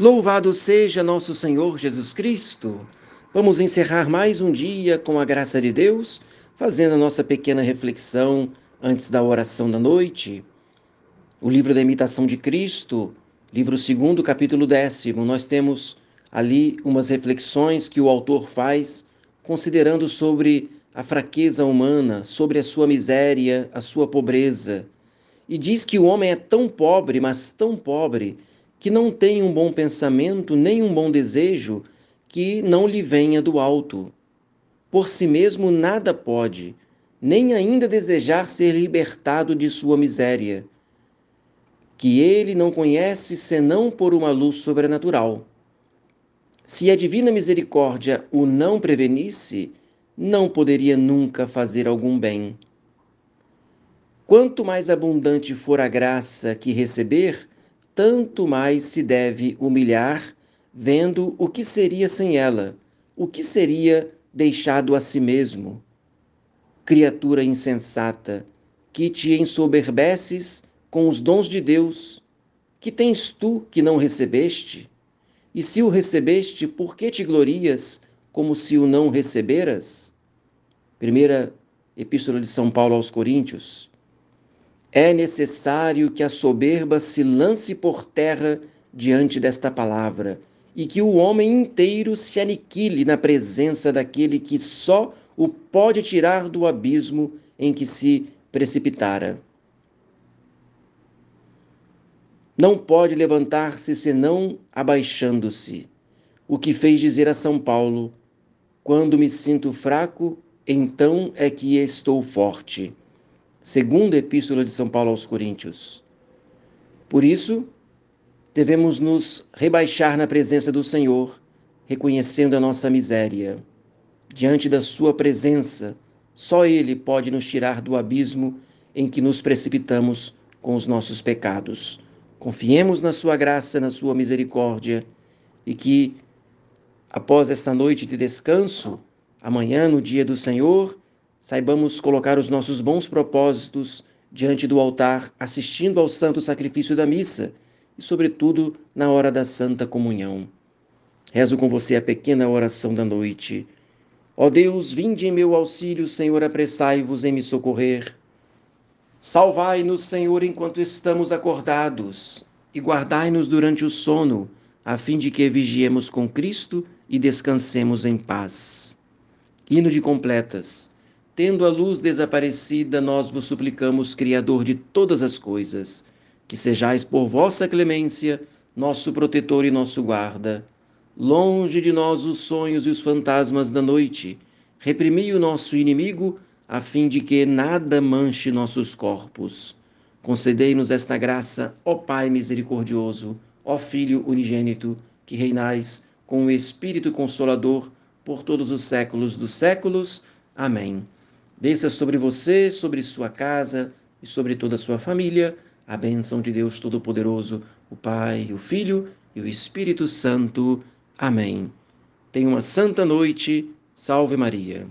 Louvado seja nosso Senhor Jesus Cristo. Vamos encerrar mais um dia com a graça de Deus, fazendo a nossa pequena reflexão antes da oração da noite. O livro da imitação de Cristo, livro 2, capítulo décimo, nós temos ali umas reflexões que o autor faz considerando sobre a fraqueza humana, sobre a sua miséria, a sua pobreza. E diz que o homem é tão pobre, mas tão pobre, que não tem um bom pensamento nem um bom desejo que não lhe venha do alto. Por si mesmo nada pode, nem ainda desejar ser libertado de sua miséria, que ele não conhece senão por uma luz sobrenatural. Se a divina misericórdia o não prevenisse, não poderia nunca fazer algum bem. Quanto mais abundante for a graça que receber, tanto mais se deve humilhar, vendo o que seria sem ela, o que seria deixado a si mesmo. Criatura insensata, que te ensoberbeces com os dons de Deus, que tens tu que não recebeste? E se o recebeste, por que te glorias como se o não receberas? Primeira Epístola de São Paulo aos Coríntios. É necessário que a soberba se lance por terra diante desta palavra e que o homem inteiro se aniquile na presença daquele que só o pode tirar do abismo em que se precipitara. Não pode levantar-se senão abaixando-se. O que fez dizer a São Paulo: Quando me sinto fraco, então é que estou forte segunda epístola de São Paulo aos Coríntios. Por isso, devemos nos rebaixar na presença do Senhor, reconhecendo a nossa miséria. Diante da Sua presença, só Ele pode nos tirar do abismo em que nos precipitamos com os nossos pecados. Confiemos na Sua graça, na Sua misericórdia e que, após esta noite de descanso, amanhã, no dia do Senhor, saibamos colocar os nossos bons propósitos diante do altar, assistindo ao santo sacrifício da missa e, sobretudo, na hora da Santa Comunhão. Rezo com você a pequena oração da noite. Ó Deus, vinde em meu auxílio, Senhor, apressai-vos em me socorrer. Salvai-nos, Senhor, enquanto estamos acordados, e guardai-nos durante o sono, a fim de que vigiemos com Cristo e descansemos em paz. Hino de completas. Tendo a luz desaparecida, nós vos suplicamos, Criador de todas as coisas, que sejais por vossa clemência nosso protetor e nosso guarda. Longe de nós os sonhos e os fantasmas da noite, reprimi o nosso inimigo, a fim de que nada manche nossos corpos. Concedei-nos esta graça, ó Pai misericordioso, ó Filho unigênito, que reinais com o Espírito Consolador por todos os séculos dos séculos. Amém. Desça sobre você, sobre sua casa e sobre toda a sua família a bênção de Deus Todo-Poderoso, o Pai, o Filho e o Espírito Santo. Amém. Tenha uma santa noite. Salve Maria.